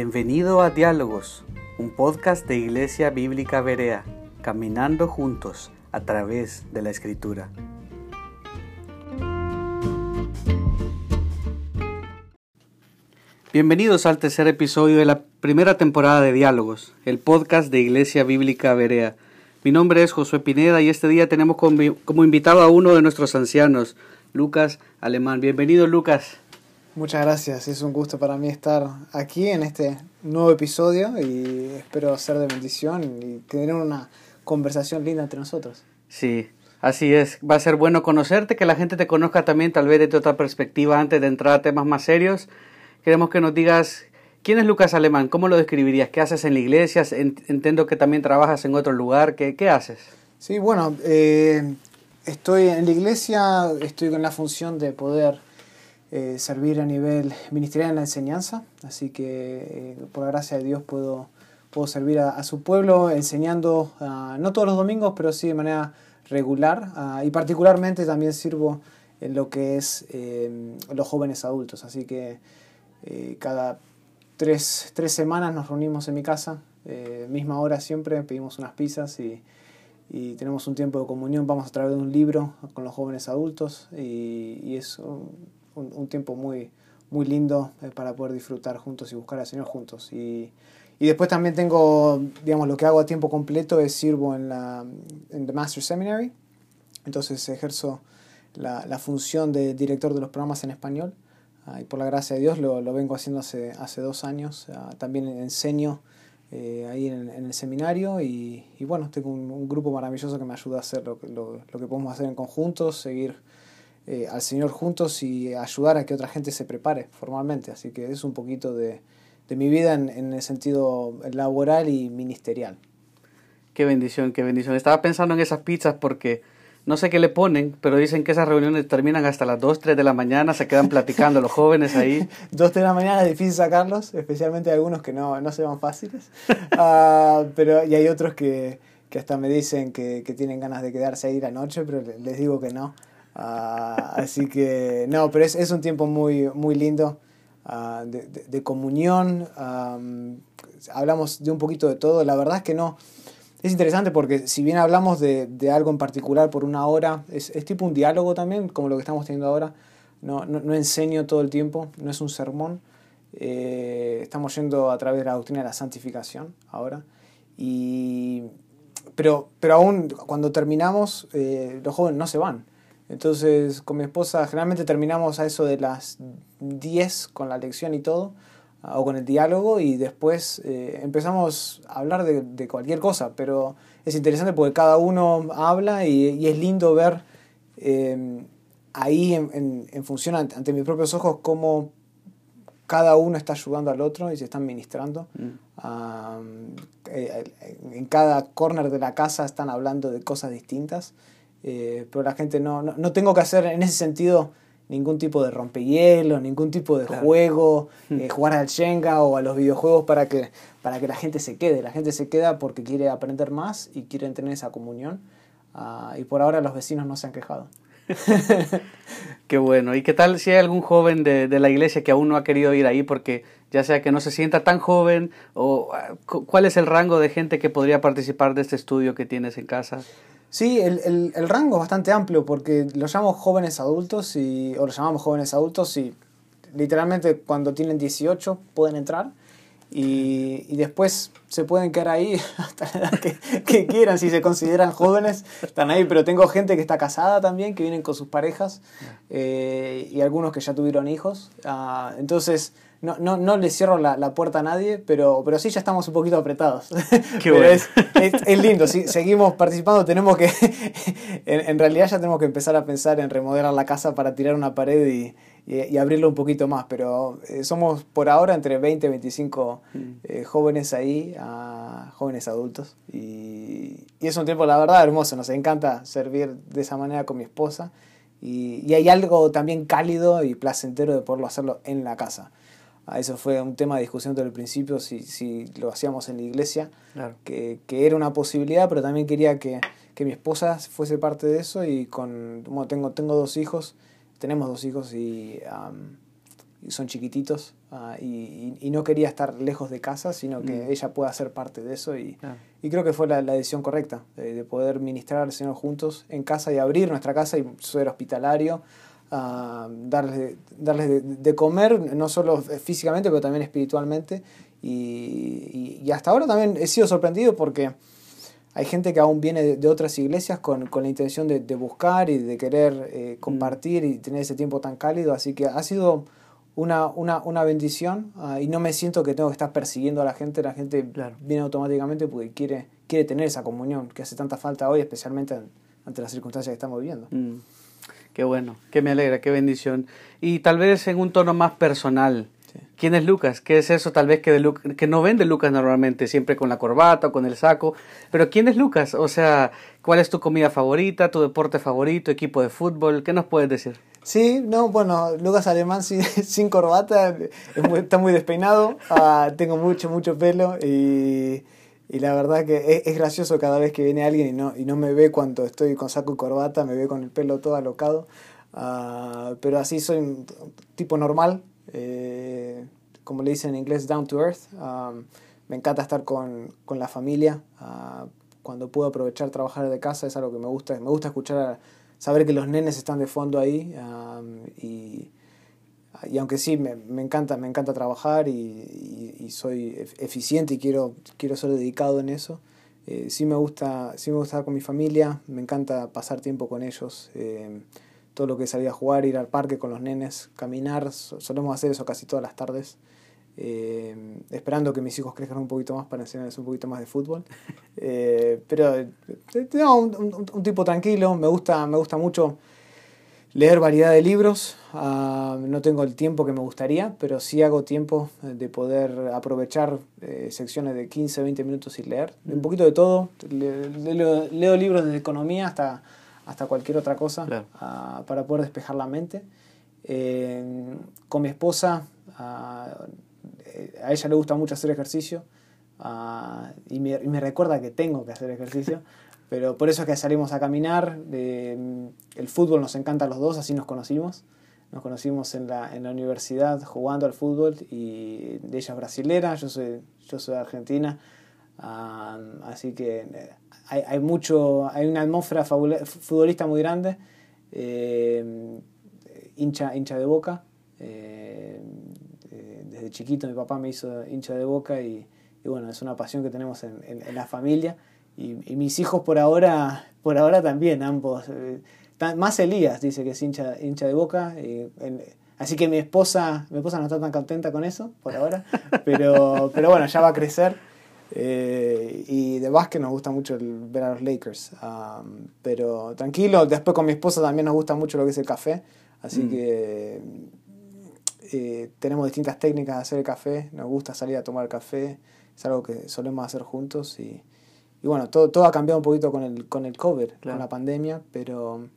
Bienvenido a Diálogos, un podcast de Iglesia Bíblica Berea, caminando juntos a través de la Escritura. Bienvenidos al tercer episodio de la primera temporada de Diálogos, el podcast de Iglesia Bíblica Berea. Mi nombre es Josué Pineda y este día tenemos como invitado a uno de nuestros ancianos, Lucas Alemán. Bienvenido, Lucas. Muchas gracias, es un gusto para mí estar aquí en este nuevo episodio y espero ser de bendición y tener una conversación linda entre nosotros. Sí, así es. Va a ser bueno conocerte, que la gente te conozca también tal vez desde otra perspectiva antes de entrar a temas más serios. Queremos que nos digas quién es Lucas Alemán, cómo lo describirías, qué haces en la iglesia, entiendo que también trabajas en otro lugar, ¿qué, qué haces? Sí, bueno, eh, estoy en la iglesia, estoy con la función de poder eh, servir a nivel ministerial en la enseñanza, así que eh, por la gracia de Dios puedo, puedo servir a, su pueblo enseñando, ah, no todos los domingos, pero sí de manera regular, ah, y particularmente también sirvo en lo que es eh, los jóvenes adultos, así que cada tres, tres, semanas nos reunimos en mi casa, misma hora siempre, pedimos unas pizzas y, y tenemos un tiempo de comunión, vamos a través de un libro con los jóvenes adultos y, y es un, tiempo muy, muy lindo eh, para poder disfrutar juntos y buscar al Señor juntos. Y, y, después también tengo, digamos, lo que hago a tiempo completo es sirvo en la en The Master Seminary, entonces ejerzo la, la función de director de los programas en español. Ah, y por la gracia de Dios lo, lo vengo haciendo hace, hace dos años. Ah, también enseño eh, ahí en, el seminario y, y bueno, tengo un, un, grupo maravilloso que me ayuda a hacer lo, lo, lo que podemos hacer en conjunto, seguir eh, al Señor juntos y ayudar a que otra gente se prepare formalmente. Así que es un poquito de, de mi vida en, en, el sentido laboral y ministerial. Qué bendición, qué bendición. Estaba pensando en esas pizzas porque no sé qué le ponen, pero dicen que esas reuniones terminan hasta las 2, 3 de la mañana, se quedan platicando los jóvenes ahí. 2, 3 de la mañana es difícil sacarlos, especialmente algunos que no, no se van fáciles. uh, pero, y hay otros que, que hasta me dicen que, que, tienen ganas de quedarse ahí la noche, pero les digo que no. Uh, así que, no, pero es, es, un tiempo muy, muy lindo uh, de, de, comunión. Um, hablamos de un poquito de todo. La verdad es que no. Es interesante porque si bien hablamos de, de algo en particular por una hora, es, es, tipo un diálogo también, como lo que estamos teniendo ahora. No, no, no enseño todo el tiempo, no es un sermón. Eh, estamos yendo a través de la doctrina de la santificación ahora. Y, pero, pero aún cuando terminamos, eh, los jóvenes no se van. Entonces, con mi esposa generalmente terminamos a eso de las 10 con la lección y todo, o con el diálogo, y después eh, empezamos a hablar de, de, cualquier cosa, pero es interesante porque cada uno habla y, y es lindo ver eh, ahí en, en, en, función ante, ante, mis propios ojos cómo cada uno está ayudando al otro y se están ministrando. Mm. Um, en cada corner de la casa están hablando de cosas distintas. Eh, pero la gente no, no, no, tengo que hacer en ese sentido ningún tipo de rompehielos, ningún tipo de claro. juego, hmm. eh, jugar al Shenga o a los videojuegos para que, para que la gente se quede. La gente se queda porque quiere aprender más y quiere tener esa comunión. Uh, y por ahora los vecinos no se han quejado. Qué bueno. ¿Y qué tal si hay algún joven de, de, la iglesia que aún no ha querido ir ahí porque ya sea que no se sienta tan joven o uh, cuál es el rango de gente que podría participar de este estudio que tienes en casa? Sí, el, el, el, rango es bastante amplio porque lo llamamos jóvenes adultos y, o lo llamamos jóvenes adultos y literalmente cuando tienen 18 pueden entrar y, y después se pueden quedar ahí hasta la edad que, que, quieran, si se consideran jóvenes, están ahí, pero tengo gente que está casada también, que vienen con sus parejas eh, y algunos que ya tuvieron hijos, uh, entonces no, no, no le cierro la, la, puerta a nadie, pero, pero sí ya estamos un poquito apretados. Qué bueno. es, es, es, lindo, sí, seguimos participando, tenemos que, en, en, realidad ya tenemos que empezar a pensar en remodelar la casa para tirar una pared y, y, y abrirlo un poquito más, pero eh, somos por ahora entre 20 y 25 mm. eh, jóvenes ahí, jóvenes adultos, y, y, es un tiempo la verdad hermoso, nos encanta servir de esa manera con mi esposa. Y, y hay algo también cálido y placentero de poderlo hacerlo en la casa. Eso fue un tema de discusión desde el principio, si, si lo hacíamos en la iglesia, claro. que, que, era una posibilidad, pero también quería que, que, mi esposa fuese parte de eso y con, bueno, tengo, tengo dos hijos, tenemos dos hijos y um, son chiquititos ah, y, y, no quería estar lejos de casa, sino que Mm. ella pueda ser parte de eso y, y creo que fue la, la decisión correcta, de, de poder ministrar al Señor juntos en casa y abrir nuestra casa y ser hospitalario, ah, darles, darles de, de comer, no solo físicamente, pero también espiritualmente. Y, y- y hasta ahora también he sido sorprendido porque hay gente que aún viene de, de otras iglesias con, con la intención de, de buscar y de querer eh, compartir y tener ese tiempo tan cálido. Así que ha sido una, una, una bendición ah, y no me siento que tengo que estar persiguiendo a la gente. La gente Claro. viene automáticamente porque quiere, quiere tener esa comunión que hace tanta falta hoy, especialmente en- ante las circunstancias que estamos viviendo. Mm. Qué bueno, que me alegra, qué bendición. Y tal vez en un tono más personal. Sí. ¿Quién es Lucas? ¿Qué es eso tal vez que, de Lu- que no ven de Lucas normalmente, siempre con la corbata o con el saco? Pero ¿quién es Lucas? O sea, ¿cuál es tu comida favorita, tu deporte favorito, equipo de fútbol? ¿Qué nos puedes decir? Sí, no, bueno, Lucas Alemán sin, sin corbata, es muy- está muy despeinado, ah, tengo mucho, mucho pelo y, y la verdad que es, es gracioso cada vez que viene alguien y no, y no me ve cuando estoy con saco y corbata, me ve con el pelo todo alocado, ah, pero así soy un tipo normal, eh, como le dicen en inglés, down to earth, ah, me encanta estar con, con la familia, ah, cuando puedo aprovechar trabajar de casa es algo que me gusta, me gusta escuchar saber que los nenes están de fondo ahí um, y, y aunque sí me, me encanta me encanta trabajar y, y- y soy ef- eficiente y quiero quiero ser dedicado en eso eh, sí me gusta sí me gusta estar con mi familia me encanta pasar tiempo con ellos eh, todo lo que es salir a jugar ir al parque con los nenes caminar so- solemos hacer eso casi todas las tardes eh, esperando que mis hijos crezcan un poquito más para enseñarles un poquito más de fútbol. Eh, pero eh, no, un, un- un tipo tranquilo, me gusta, me gusta mucho leer variedad de libros. Ah, no tengo el tiempo que me gustaría, pero sí hago tiempo de poder aprovechar eh, secciones de 15, 20 minutos y leer. Un poquito de todo. Le- leo, leo libros desde economía hasta, hasta cualquier otra cosa Claro. ah, para poder despejar la mente. Eh, con mi esposa, ah, eh, a ella le gusta mucho hacer ejercicio y, me, y me recuerda que tengo que hacer ejercicio, pero por eso es que salimos a caminar. eh, el fútbol nos encanta a los dos, así nos conocimos. Nos conocimos en la, en la universidad jugando al fútbol y ella es brasilera, yo soy, yo soy argentina. ah, así que eh, hay, hay mucho, hay una atmósfera futbolista muy grande. eh, hincha, hincha de boca. eh, eh, desde chiquito mi papá me hizo hincha de boca y, y bueno, es una pasión que tenemos en, en- en la familia. Y, y mis hijos por ahora, por ahora también, ambos. eh, tan- más Elías dice que es hincha, hincha de boca. y en- así que mi esposa, mi esposa no está tan contenta con eso por ahora. Pero, pero bueno, ya va a crecer. Eh, y de básquet nos gusta mucho el- ver a los Lakers. um, pero tranquilo, después con mi esposa también nos gusta mucho lo que es el café. Así Mm. que eh, tenemos distintas técnicas de hacer el café. Nos gusta salir a tomar café. Es algo que solemos hacer juntos. Y, y bueno, todo, todo ha cambiado un poquito con el, con el Claro. con la pandemia. Pero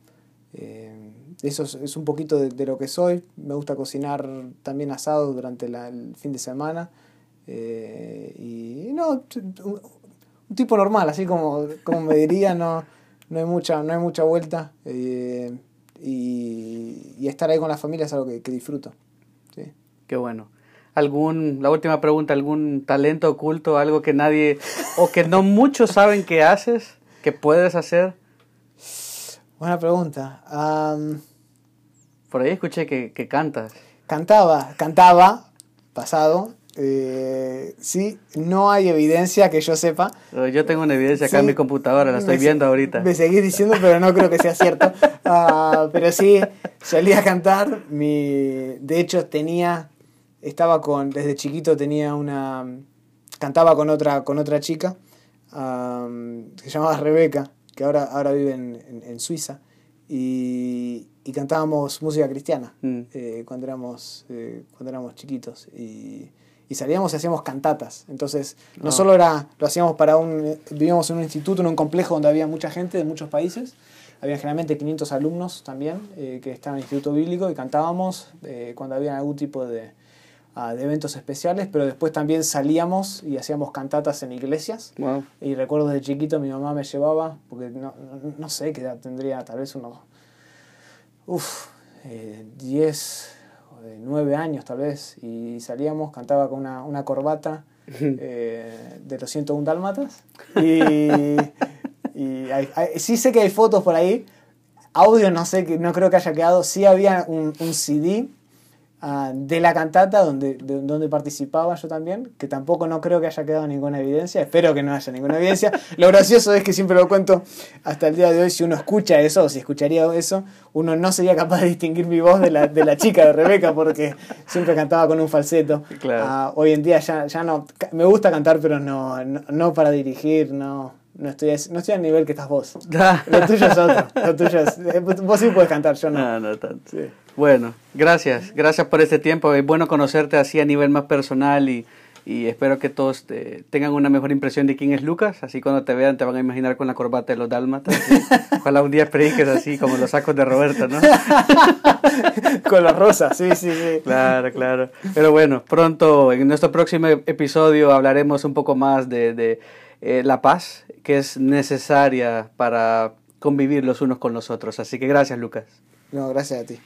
eh, eso es, es un poquito de, de lo que soy. Me gusta cocinar también asado durante la- el fin de semana. Eh, y no, un, un tipo normal, así como, como me diría, no, no, hay, mucha, no hay mucha vuelta. eh, y, y estar ahí con la familia es algo que, que disfruto. Sí. Qué bueno. ¿Algún, la última pregunta, algún talento oculto, algo que nadie o que no muchos saben que haces, que puedes hacer? Buena pregunta. Am, Por ahí escuché que, que cantas. cantaba, cantaba, pasado. eh, sí, no hay evidencia que yo sepa. Yo tengo una evidencia acá en mi computadora, la estoy viendo ahorita. Me seguís diciendo, pero no creo que sea cierto. Ah, pero sí, salí a cantar. Mi, de hecho, tenía, estaba con, desde chiquito tenía una, cantaba con otra, con otra chica, am, que se llamaba Rebeca, que ahora, ahora vive en, en- en Suiza. Y, y cantábamos música cristiana Mm. eh, cuando, éramos, eh, cuando éramos chiquitos. Y, y salíamos y hacíamos cantatas. Entonces, no Ah. solo era, lo hacíamos para un, vivíamos en un instituto, en un complejo donde había mucha gente de muchos países. Había generalmente 500 alumnos también eh, que estaban en el instituto bíblico y cantábamos eh, cuando había algún tipo de, de eventos especiales, pero después también salíamos y hacíamos cantatas en iglesias. Wow. Y recuerdo desde chiquito mi mamá me llevaba, porque no, no, sé qué edad tendría, tal vez unos, uff, eh, 10, de nueve años tal vez, y salíamos, cantaba con una, una corbata eh, de los 101 dálmatas. Y, y sí sé que hay fotos por ahí, audio no sé, no creo que haya quedado, sí había un, un CD Ah, de la cantata donde, donde participaba yo también, que tampoco no creo que haya quedado ninguna evidencia, espero que no haya ninguna evidencia. Lo gracioso es que siempre lo cuento hasta el día de hoy, si uno escucha eso, o si escucharía eso, uno no sería capaz de distinguir mi voz de la, de la chica de Rebeca, porque siempre cantaba con un falseto. Ah, hoy en día ya, ya no, me gusta cantar, pero no, no, para dirigir, no, no estoy, no estoy al nivel que estás vos. lo tuyo es otro. Lo tuyo es, eh, vos sí puedes cantar, yo no. No, no tanto. Sí. Bueno, gracias, gracias por este tiempo. Es bueno conocerte así a nivel más personal y, y espero que todos tengan una mejor impresión de quién es Lucas. Así cuando te vean te van a imaginar con la corbata de los dálmatas. Ojalá un día prediques así como los sacos de Roberto, ¿no? con la rosa, sí, sí, sí. Claro, claro. Pero bueno, pronto en nuestro próximo episodio hablaremos un poco más de, de eh, la paz que es necesaria para convivir los unos con los otros. Así que gracias, Lucas. No, gracias a ti.